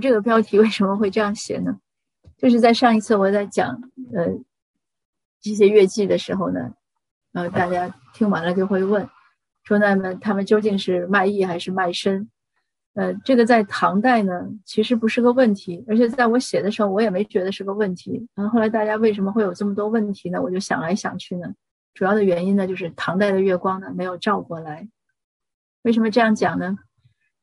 这个标题为什么会这样写呢？就是在上一次我在讲呃这些乐记的时候呢，呃，大家听完了就会问，说那么他们究竟是卖艺还是卖身？呃，这个在唐代呢，其实不是个问题，而且在我写的时候，我也没觉得是个问题。然后后来大家为什么会有这么多问题呢？我就想来想去呢，主要的原因呢，就是唐代的月光呢没有照过来。为什么这样讲呢？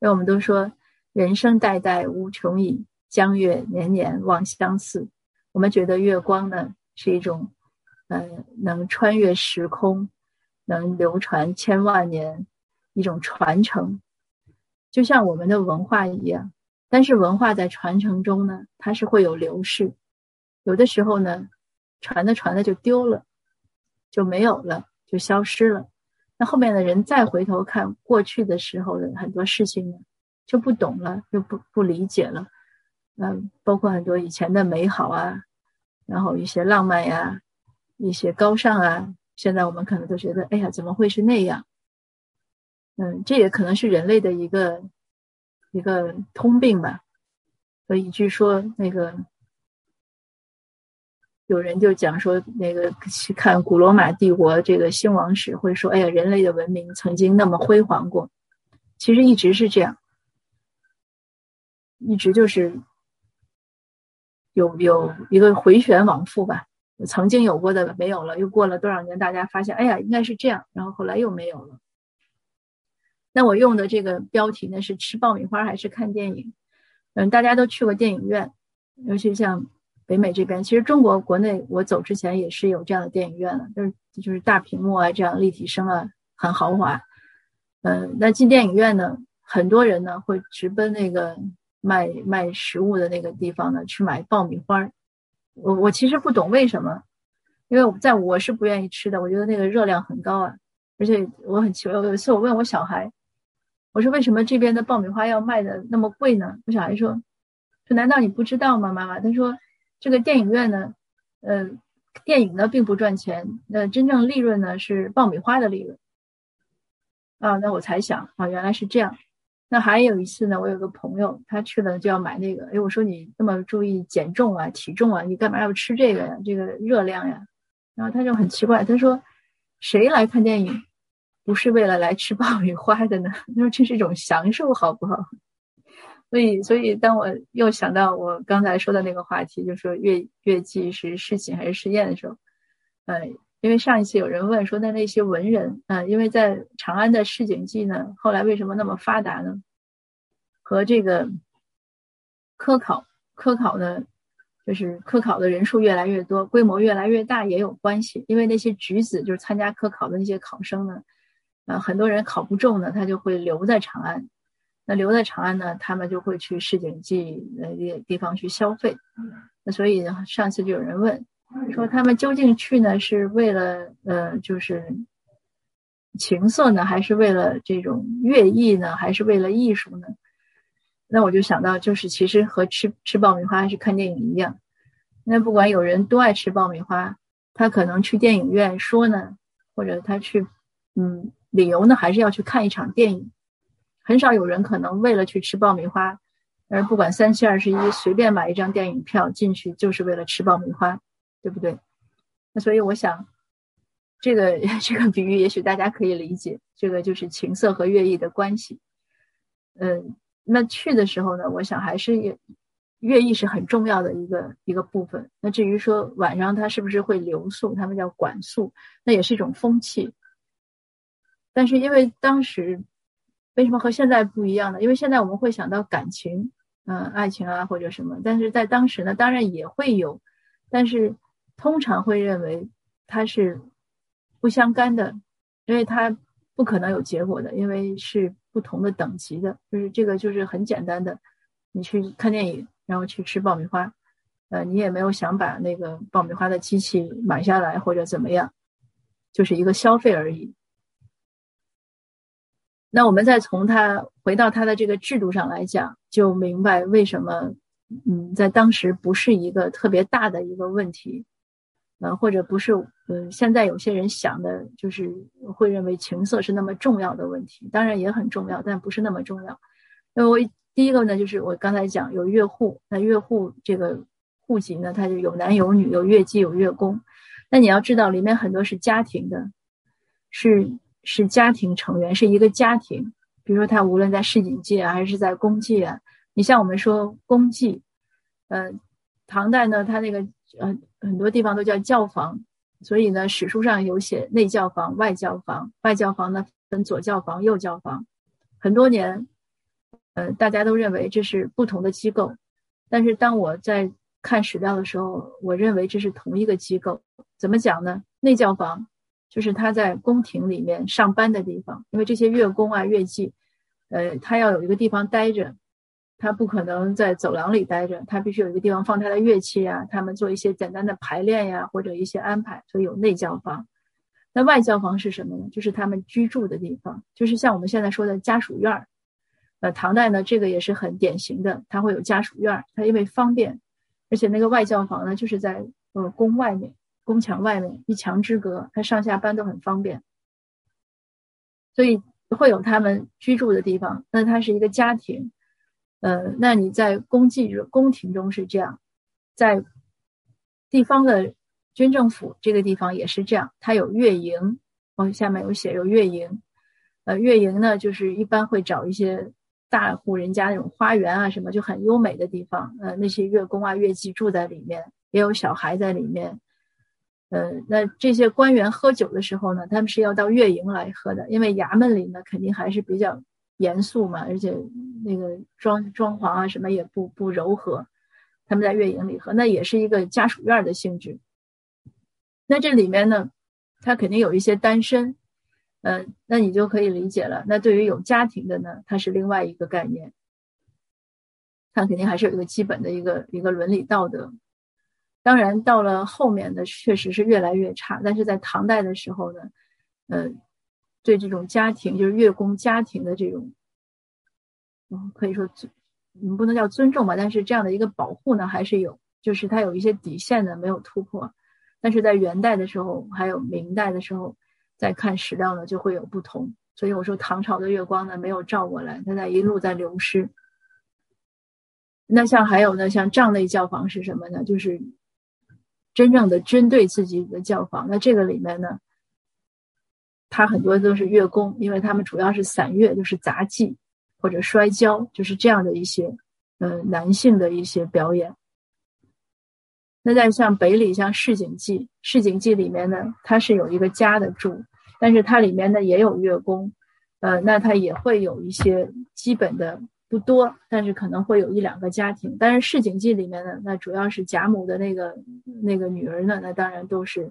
因为我们都说人生代代无穷已，江月年年望相似。我们觉得月光呢是一种，呃，能穿越时空，能流传千万年，一种传承。就像我们的文化一样，但是文化在传承中呢，它是会有流逝，有的时候呢，传的传的就丢了，就没有了，就消失了。那后面的人再回头看过去的时候的很多事情呢，就不懂了，就不不理解了。嗯，包括很多以前的美好啊，然后一些浪漫呀，一些高尚啊，现在我们可能都觉得，哎呀，怎么会是那样？嗯，这也可能是人类的一个一个通病吧。所以据说那个有人就讲说，那个去看古罗马帝国这个兴亡史，会说：“哎呀，人类的文明曾经那么辉煌过。”其实一直是这样，一直就是有有一个回旋往复吧。曾经有过的没有了，又过了多少年，大家发现，哎呀，应该是这样，然后后来又没有了。那我用的这个标题呢是吃爆米花还是看电影？嗯，大家都去过电影院，尤其像北美这边，其实中国国内我走之前也是有这样的电影院的，就是就是大屏幕啊，这样立体声啊，很豪华。嗯，那进电影院呢，很多人呢会直奔那个卖卖食物的那个地方呢去买爆米花。我我其实不懂为什么，因为在我是不愿意吃的，我觉得那个热量很高啊，而且我很奇怪，有一次我问我小孩。我说为什么这边的爆米花要卖的那么贵呢？我小孩说：“说难道你不知道吗，妈妈？”他说：“这个电影院呢，呃，电影呢并不赚钱，那真正利润呢是爆米花的利润。”啊，那我才想啊，原来是这样。那还有一次呢，我有个朋友，他去了就要买那个，哎，我说你那么注意减重啊、体重啊，你干嘛要吃这个呀？这个热量呀？然后他就很奇怪，他说：“谁来看电影？”不是为了来吃爆米花的呢？他说这是一种享受，好不好？所以，所以当我又想到我刚才说的那个话题，就说月月季是事情还是试验的时候，呃，因为上一次有人问说，那那些文人，呃，因为在长安的市井记呢，后来为什么那么发达呢？和这个科考科考呢，就是科考的人数越来越多，规模越来越大也有关系。因为那些举子就是参加科考的那些考生呢。啊，很多人考不中呢，他就会留在长安。那留在长安呢，他们就会去市井记那些地方去消费。那所以上次就有人问，说他们究竟去呢，是为了呃，就是情色呢，还是为了这种乐艺呢，还是为了艺术呢？那我就想到，就是其实和吃吃爆米花还是看电影一样。那不管有人多爱吃爆米花，他可能去电影院说呢，或者他去嗯。理由呢，还是要去看一场电影。很少有人可能为了去吃爆米花，而不管三七二十一，随便买一张电影票进去，就是为了吃爆米花，对不对？那所以我想，这个 这个比喻也许大家可以理解，这个就是情色和乐意的关系。嗯，那去的时候呢，我想还是乐毅是很重要的一个一个部分。那至于说晚上他是不是会留宿，他们叫管宿，那也是一种风气。但是因为当时为什么和现在不一样呢？因为现在我们会想到感情，嗯，爱情啊或者什么，但是在当时呢，当然也会有，但是通常会认为它是不相干的，因为它不可能有结果的，因为是不同的等级的。就是这个就是很简单的，你去看电影，然后去吃爆米花，呃，你也没有想把那个爆米花的机器买下来或者怎么样，就是一个消费而已。那我们再从它回到它的这个制度上来讲，就明白为什么，嗯，在当时不是一个特别大的一个问题，呃，或者不是，嗯，现在有些人想的就是会认为情色是那么重要的问题，当然也很重要，但不是那么重要。那我第一个呢，就是我刚才讲有乐户，那乐户这个户籍呢，它就有男有女，有乐伎有乐工。那你要知道，里面很多是家庭的，是是家庭成员，是一个家庭。比如说，他无论在市井界啊，还是在公祭啊，你像我们说公祭，呃，唐代呢，他那个呃很多地方都叫教坊，所以呢，史书上有写内教坊、外教坊。外教坊呢分左教坊、右教坊，很多年。呃，大家都认为这是不同的机构，但是当我在看史料的时候，我认为这是同一个机构。怎么讲呢？内教坊就是他在宫廷里面上班的地方，因为这些乐工啊、乐伎，呃，他要有一个地方待着，他不可能在走廊里待着，他必须有一个地方放他的乐器啊，他们做一些简单的排练呀，或者一些安排，所以有内教房。那外教房是什么呢？就是他们居住的地方，就是像我们现在说的家属院儿。呃，唐代呢，这个也是很典型的，它会有家属院儿，它因为方便，而且那个外教房呢，就是在呃宫外面，宫墙外面一墙之隔，它上下班都很方便，所以会有他们居住的地方。那它是一个家庭，呃，那你在宫妓宫廷中是这样，在地方的军政府这个地方也是这样，它有乐营，哦，下面有写有乐营，呃，乐营呢，就是一般会找一些。大户人家那种花园啊，什么就很优美的地方，呃，那些乐工啊、乐伎住在里面，也有小孩在里面，呃，那这些官员喝酒的时候呢，他们是要到乐营来喝的，因为衙门里呢肯定还是比较严肃嘛，而且那个装装潢啊什么也不不柔和，他们在月影里喝，那也是一个家属院的性质。那这里面呢，他肯定有一些单身。嗯，那你就可以理解了。那对于有家庭的呢，它是另外一个概念，它肯定还是有一个基本的一个一个伦理道德。当然，到了后面的，确实是越来越差。但是在唐代的时候呢，嗯，对这种家庭，就是乐工家庭的这种，嗯，可以说尊，你，不能叫尊重吧，但是这样的一个保护呢，还是有，就是它有一些底线呢没有突破。但是在元代的时候，还有明代的时候。再看史料呢，就会有不同。所以我说唐朝的月光呢，没有照过来，它在一路在流失。那像还有呢，像帐内教坊是什么呢？就是真正的针对自己的教坊。那这个里面呢，它很多都是乐工，因为他们主要是散乐，就是杂技或者摔跤，就是这样的一些呃男性的一些表演。那在像北里，像市井记，市井记里面呢，它是有一个家的住。但是它里面呢也有乐工，呃，那它也会有一些基本的不多，但是可能会有一两个家庭。但是市井记里面呢，那主要是贾母的那个那个女儿呢，那当然都是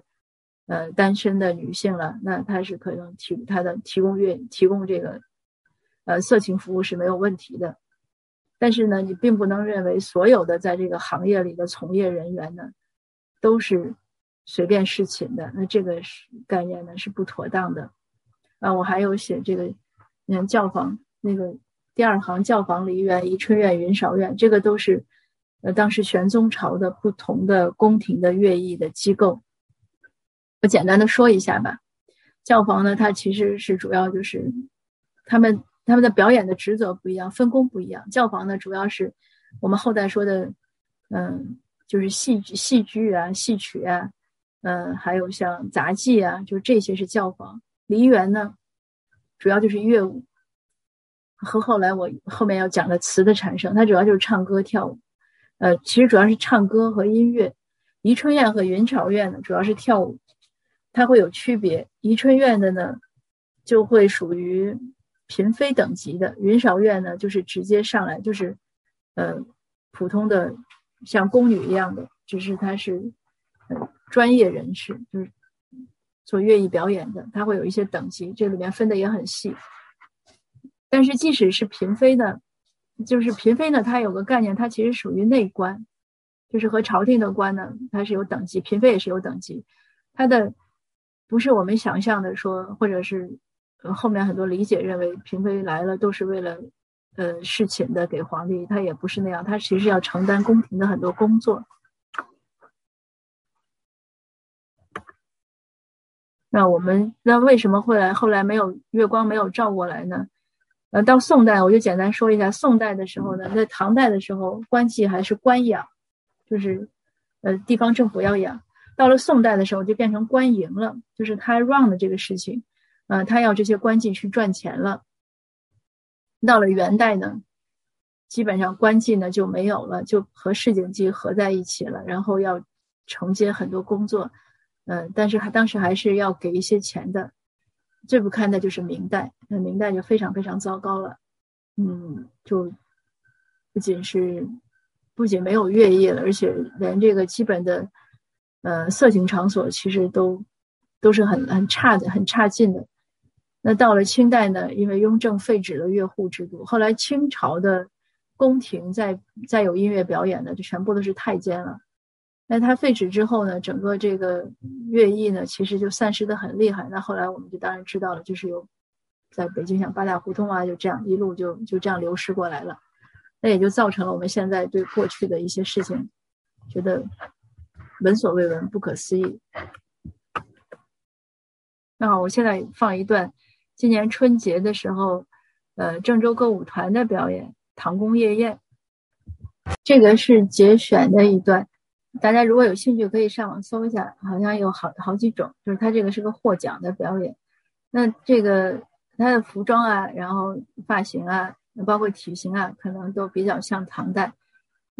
呃单身的女性了，那她是可能提她的提供乐提供这个呃色情服务是没有问题的。但是呢，你并不能认为所有的在这个行业里的从业人员呢都是。随便侍寝的，那这个是概念呢是不妥当的，啊，我还有写这个，你看教坊那个第二行教坊梨园、宜春院、云韶院，这个都是，呃，当时玄宗朝的不同的宫廷的乐艺的机构。我简单的说一下吧，教坊呢，它其实是主要就是他们他们的表演的职责不一样，分工不一样。教坊呢，主要是我们后代说的，嗯，就是戏剧戏剧啊、戏曲啊。嗯，还有像杂技啊，就这些是教坊。梨园呢，主要就是乐舞，和后来我后面要讲的词的产生，它主要就是唱歌跳舞。呃，其实主要是唱歌和音乐。宜春院和云朝院呢，主要是跳舞，它会有区别。宜春院的呢，就会属于嫔妃等级的；云韶院呢，就是直接上来就是，呃，普通的像宫女一样的，只是她是。呃专业人士就是做乐艺表演的，他会有一些等级，这里面分的也很细。但是即使是嫔妃呢，就是嫔妃呢，它有个概念，它其实属于内官，就是和朝廷的官呢，它是有等级，嫔妃也是有等级。它的不是我们想象的说，或者是后面很多理解认为嫔妃来了都是为了呃侍寝的给皇帝，他也不是那样，他其实要承担宫廷的很多工作。那我们那为什么会来后来没有月光没有照过来呢？呃，到宋代我就简单说一下，宋代的时候呢，在唐代的时候，官妓还是官养，就是呃地方政府要养。到了宋代的时候，就变成官营了，就是他 run 的这个事情，呃，他要这些官妓去赚钱了。到了元代呢，基本上官妓呢就没有了，就和市井妓合在一起了，然后要承接很多工作，嗯，但是还当时还是要给一些钱的。最不堪的就是明代，那明代就非常非常糟糕了，嗯，就不仅是不仅没有乐业了，而且连这个基本的。呃，色情场所其实都都是很很差的，很差劲的。那到了清代呢，因为雍正废止了乐户制度，后来清朝的宫廷再再有音乐表演的，就全部都是太监了。那他废止之后呢，整个这个乐艺呢，其实就散失的很厉害。那后来我们就当然知道了，就是有在北京像八大胡同啊，就这样一路就就这样流失过来了。那也就造成了我们现在对过去的一些事情觉得。闻所未闻，不可思议。那好，我现在放一段今年春节的时候，呃，郑州歌舞团的表演《唐宫夜宴》。这个是节选的一段，大家如果有兴趣可以上网搜一下，好像有好好几种，就是它这个是个获奖的表演。那这个它的服装啊，然后发型啊，包括体型啊，可能都比较像唐代。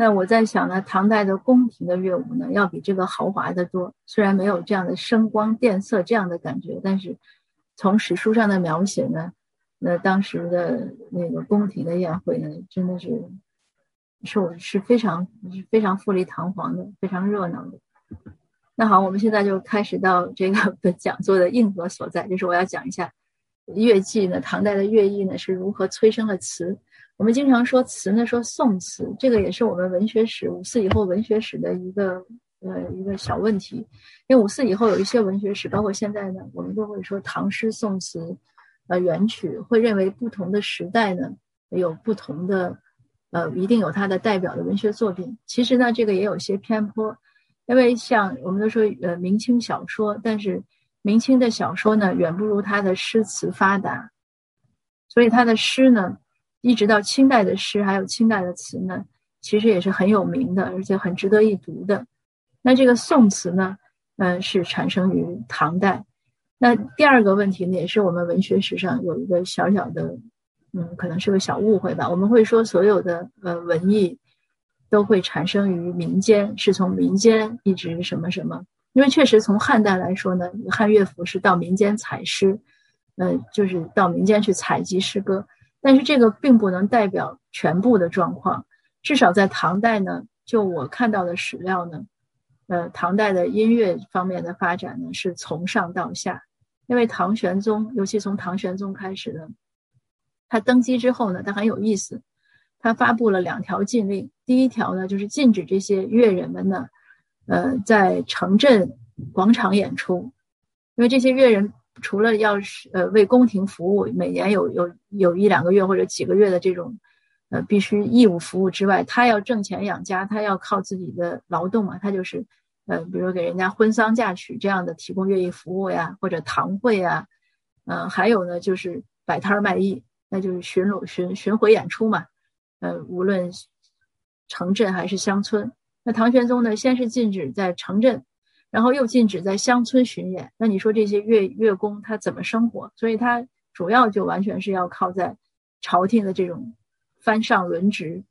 那我在想呢，唐代的宫廷的乐舞呢，要比这个豪华的多。虽然没有这样的声光电色这样的感觉，但是从史书上的描写呢，那当时的那个宫廷的宴会呢，真的是是我是非常非常富丽堂皇的，非常热闹的。那好，我们现在就开始到这个 讲座的硬核所在，就是我要讲一下乐伎呢，唐代的乐艺呢是如何催生了词。我们经常说词呢，说宋词，这个也是我们文学史五四以后文学史的一个呃一个小问题。因为五四以后有一些文学史，包括现在呢，我们都会说唐诗宋词，呃元曲，会认为不同的时代呢有不同的呃一定有它的代表的文学作品。其实呢，这个也有些偏颇，因为像我们都说呃明清小说，但是明清的小说呢远不如他的诗词发达，所以他的诗呢。一直到清代的诗，还有清代的词呢，其实也是很有名的，而且很值得一读的。那这个宋词呢，嗯，是产生于唐代。那第二个问题呢，也是我们文学史上有一个小小的，嗯，可能是个小误会吧。我们会说所有的呃文艺都会产生于民间，是从民间一直什么什么。因为确实从汉代来说呢，汉乐府是到民间采诗，嗯，就是到民间去采集诗歌。但是这个并不能代表全部的状况，至少在唐代呢，就我看到的史料呢，呃，唐代的音乐方面的发展呢是从上到下，因为唐玄宗，尤其从唐玄宗开始呢，他登基之后呢，他很有意思，他发布了两条禁令，第一条呢就是禁止这些乐人们呢，呃，在城镇广场演出，因为这些乐人。除了要是呃为宫廷服务，每年有有有一两个月或者几个月的这种，呃必须义务服务之外，他要挣钱养家，他要靠自己的劳动嘛，他就是，呃比如给人家婚丧嫁娶这样的提供乐艺服务呀，或者堂会啊，嗯还有呢就是摆摊卖艺，那就是巡逻巡巡回演出嘛，呃无论城镇还是乡村，那唐玄宗呢先是禁止在城镇。然后又禁止在乡村巡演，那你说这些乐乐工他怎么生活？所以他主要就完全是要靠在朝廷的这种藩上轮值，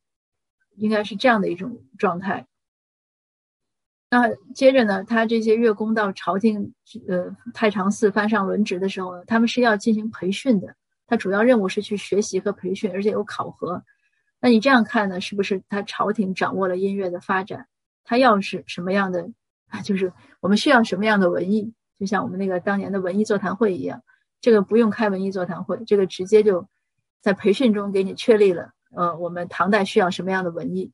应该是这样的一种状态。那接着呢，他这些乐工到朝廷呃太常寺藩上轮值的时候呢，他们是要进行培训的，他主要任务是去学习和培训，而且有考核。那你这样看呢，是不是他朝廷掌握了音乐的发展？他要是什么样的？啊，就是我们需要什么样的文艺，就像我们那个当年的文艺座谈会一样，这个不用开文艺座谈会，这个直接就在培训中给你确立了。呃，我们唐代需要什么样的文艺？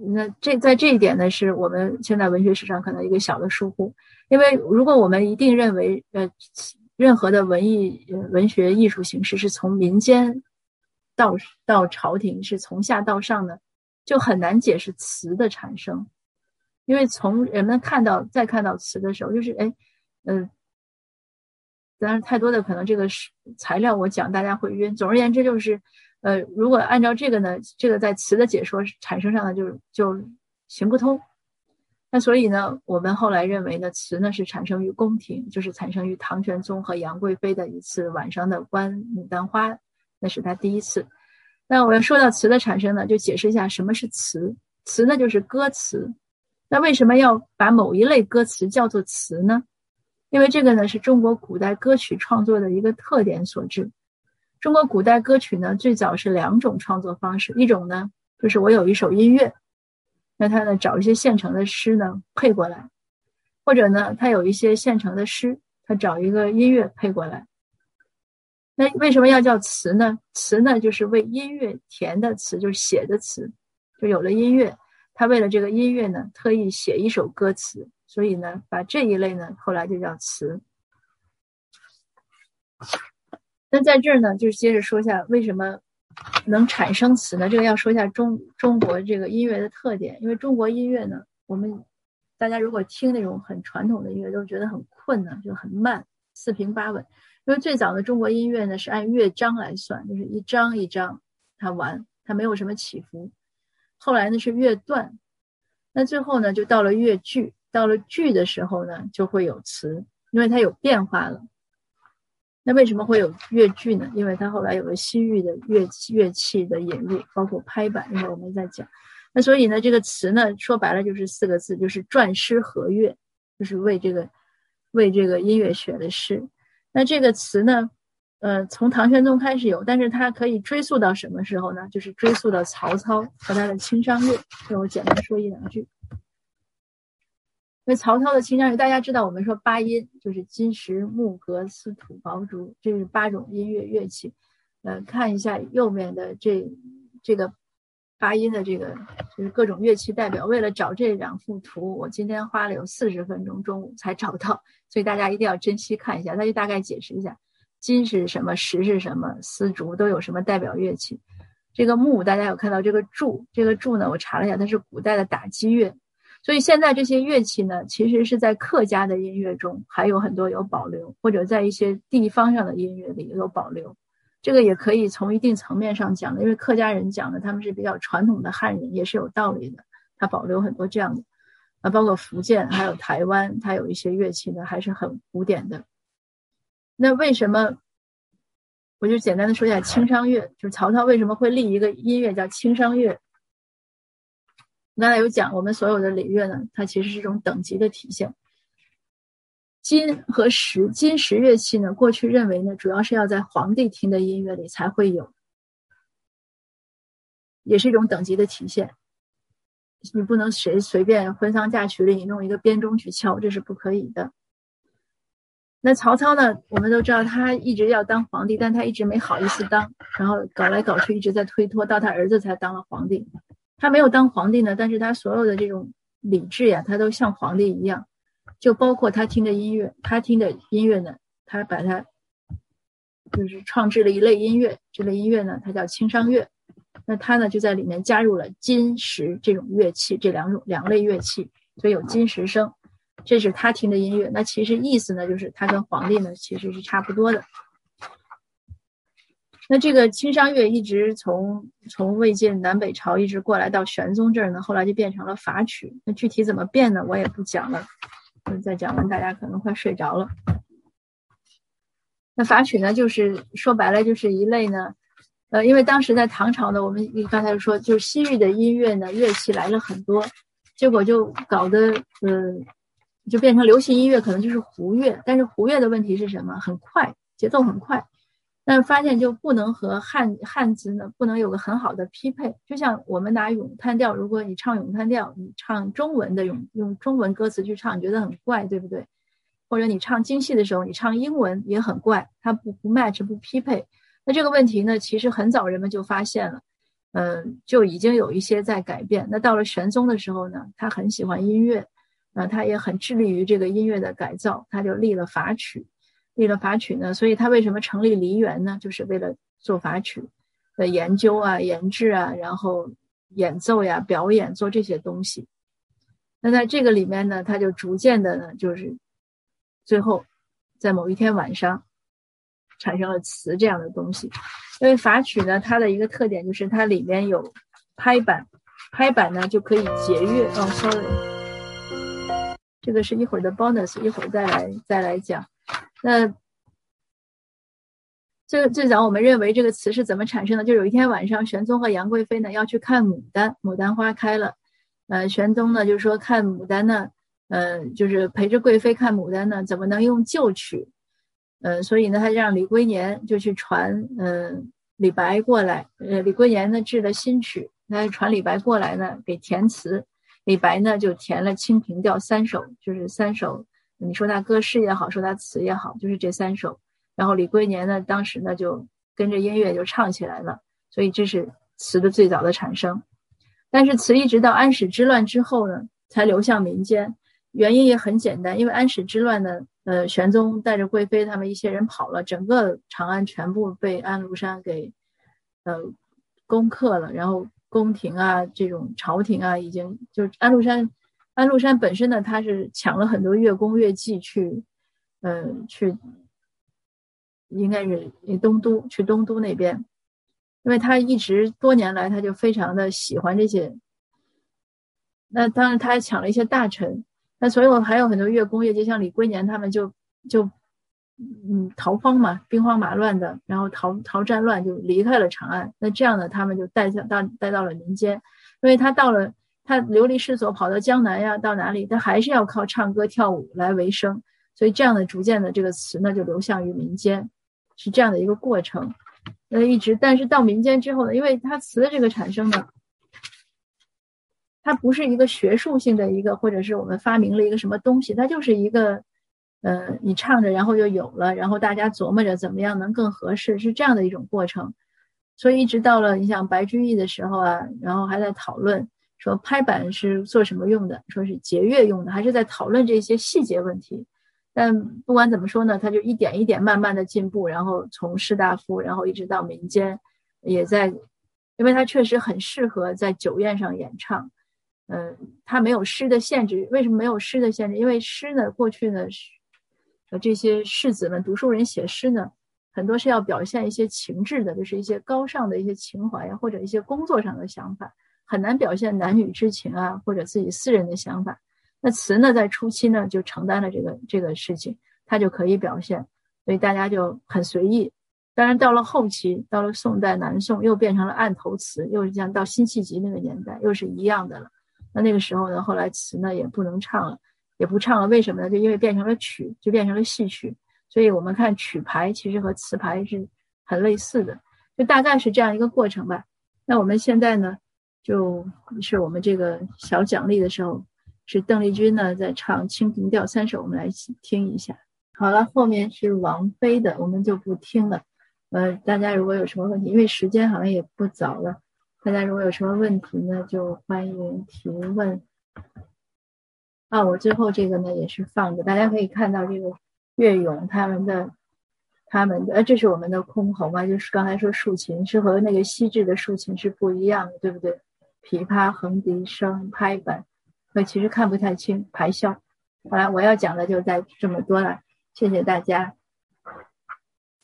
那这在这一点呢，是我们现在文学史上可能一个小的疏忽。因为如果我们一定认为，呃，任何的文艺文学艺术形式是从民间到到朝廷，是从下到上的，就很难解释词的产生。因为从人们看到再看到词的时候，就是哎，嗯，当然太多的可能这个是材料我讲大家会晕。总而言之就是，呃，如果按照这个呢，这个在词的解说产生上呢，就是就行不通。那所以呢，我们后来认为呢，词呢是产生于宫廷，就是产生于唐玄宗和杨贵妃的一次晚上的观牡丹花，那是他第一次。那我要说到词的产生呢，就解释一下什么是词。词呢就是歌词。那为什么要把某一类歌词叫做词呢？因为这个呢是中国古代歌曲创作的一个特点所致。中国古代歌曲呢最早是两种创作方式，一种呢就是我有一首音乐。那他呢找一些现成的诗呢配过来，或者呢他有一些现成的诗，他找一个音乐配过来。那为什么要叫词呢？词呢就是为音乐填的词，就是写的词，就有了音乐，他为了这个音乐呢特意写一首歌词，所以呢把这一类呢后来就叫词。那在这儿呢就是接着说一下为什么。能产生词呢？这个要说一下中中国这个音乐的特点，因为中国音乐呢，我们大家如果听那种很传统的音乐，都觉得很困难，就很慢，四平八稳。因为最早的中国音乐呢是按乐章来算，就是一章一章它完，它没有什么起伏。后来呢是乐段，那最后呢就到了乐句，到了句的时候呢就会有词，因为它有变化了。那为什么会有乐句呢？因为它后来有了西域的乐乐器的引入，包括拍板，一会儿我们再讲。那所以呢，这个词呢，说白了就是四个字，就是篆诗和乐，就是为这个为这个音乐写的诗。那这个词呢，呃，从唐玄宗开始有，但是它可以追溯到什么时候呢？就是追溯到曹操和他的青商乐。这我简单说一两句。那曹操的青商乐，大家知道，我们说八音就是金石木革丝土刨竹，这是八种音乐乐器。呃，看一下右面的这这个八音的这个就是各种乐器代表。为了找这两幅图，我今天花了有四十分钟，中午才找到，所以大家一定要珍惜看一下。他就大概解释一下，金是什么，石是什么，丝竹都有什么代表乐器。这个木，大家有看到这个柱，这个柱呢，我查了一下，它是古代的打击乐。所以现在这些乐器呢，其实是在客家的音乐中还有很多有保留，或者在一些地方上的音乐里有保留。这个也可以从一定层面上讲的，因为客家人讲的他们是比较传统的汉人，也是有道理的。他保留很多这样的，啊，包括福建还有台湾，它有一些乐器呢还是很古典的。那为什么？我就简单的说一下清商乐，就是曹操为什么会立一个音乐叫清商乐？刚才有讲，我们所有的礼乐呢，它其实是一种等级的体现。金和石，金石乐器呢，过去认为呢，主要是要在皇帝听的音乐里才会有，也是一种等级的体现。你不能谁随便婚丧嫁娶里你弄一个编钟去敲，这是不可以的。那曹操呢，我们都知道他一直要当皇帝，但他一直没好意思当，然后搞来搞去一直在推脱，到他儿子才当了皇帝。他没有当皇帝呢，但是他所有的这种礼制呀，他都像皇帝一样，就包括他听的音乐，他听的音乐呢，他把它就是创制了一类音乐，这类音乐呢，它叫清商乐，那他呢就在里面加入了金石这种乐器，这两种两类乐器，所以有金石声，这是他听的音乐。那其实意思呢，就是他跟皇帝呢其实是差不多的。那这个青商乐一直从从魏晋南北朝一直过来到玄宗这儿呢，后来就变成了法曲。那具体怎么变呢？我也不讲了，再讲完大家可能快睡着了。那法曲呢，就是说白了就是一类呢，呃，因为当时在唐朝呢，我们刚才说就是西域的音乐呢，乐器来了很多，结果就搞得呃，就变成流行音乐，可能就是胡乐。但是胡乐的问题是什么？很快，节奏很快。但发现就不能和汉汉字呢，不能有个很好的匹配。就像我们拿咏叹调，如果你唱咏叹调，你唱中文的咏用中文歌词去唱，你觉得很怪，对不对？或者你唱京戏的时候，你唱英文也很怪，它不不 match 不匹配。那这个问题呢，其实很早人们就发现了，嗯，就已经有一些在改变。那到了玄宗的时候呢，他很喜欢音乐，啊，他也很致力于这个音乐的改造，他就立了法曲。立了法曲呢，所以他为什么成立梨园呢？就是为了做法曲的研究啊、研制啊，然后演奏呀、表演做这些东西。那在这个里面呢，他就逐渐的呢，就是最后在某一天晚上，产生了词这样的东西。因为法曲呢，它的一个特点就是它里面有拍板，拍板呢就可以节约。哦，sorry，这个是一会儿的 bonus，一会儿再来再来讲。那最最早我们认为这个词是怎么产生的？就有一天晚上，玄宗和杨贵妃呢要去看牡丹，牡丹花开了。呃，玄宗呢就说看牡丹呢，呃，就是陪着贵妃看牡丹呢，怎么能用旧曲？呃，所以呢，他让李龟年就去传，嗯，李白过来。呃，李龟年呢制了新曲，那传李白过来呢给填词。李白呢就填了《清平调》三首，就是三首。你说他歌诗也好，说他词也好，就是这三首。然后李龟年呢，当时呢就跟着音乐就唱起来了，所以这是词的最早的产生。但是词一直到安史之乱之后呢，才流向民间。原因也很简单，因为安史之乱呢，呃，玄宗带着贵妃他们一些人跑了，整个长安全部被安禄山给呃攻克了。然后宫廷啊，这种朝廷啊，已经就是安禄山，安禄山本身呢，他是抢了很多乐工乐伎去，嗯，去。应该是东都去东都那边，因为他一直多年来他就非常的喜欢这些。那当然他还抢了一些大臣，那所以我还有很多乐工乐伎，像李龟年他们就就嗯逃荒嘛，兵荒马乱的，然后逃逃战乱就离开了长安。那这样呢，他们就带到到带到了民间，因为他到了他流离失所，跑到江南呀，到哪里他还是要靠唱歌跳舞来为生，所以这样的逐渐的这个词呢就流向于民间。是这样的一个过程，那一直，但是到民间之后呢，因为它词的这个产生呢，它不是一个学术性的一个，或者是我们发明了一个什么东西，它就是一个，呃，你唱着，然后就有了，然后大家琢磨着怎么样能更合适，是这样的一种过程。所以一直到了你像白居易的时候啊，然后还在讨论说拍板是做什么用的，说是节乐用的，还是在讨论这些细节问题。但不管怎么说呢，他就一点一点慢慢的进步，然后从士大夫，然后一直到民间，也在，因为他确实很适合在酒宴上演唱。嗯，他没有诗的限制。为什么没有诗的限制？因为诗呢，过去呢，呃，这些士子们、读书人写诗呢，很多是要表现一些情志的，就是一些高尚的一些情怀呀，或者一些工作上的想法，很难表现男女之情啊，或者自己私人的想法。那词呢，在初期呢就承担了这个这个事情，它就可以表现，所以大家就很随意。当然，到了后期，到了宋代南宋，又变成了案头词，又是像到辛弃疾那个年代，又是一样的了。那那个时候呢，后来词呢也不能唱了，也不唱了。为什么呢？就因为变成了曲，就变成了戏曲。所以我们看曲牌其实和词牌是很类似的，就大概是这样一个过程吧。那我们现在呢，就是我们这个小奖励的时候。是邓丽君呢，在唱《清平调》三首，我们来听一下。好了，后面是王菲的，我们就不听了。呃，大家如果有什么问题，因为时间好像也不早了，大家如果有什么问题呢，就欢迎提问。啊，我最后这个呢也是放的，大家可以看到这个乐咏他们的，他们的，呃，这是我们的箜篌嘛，就是刚才说竖琴是和那个西制的竖琴是不一样的，对不对？琵琶、横笛声、拍板。我其实看不太清排箫。好了，我要讲的就在这么多了，谢谢大家。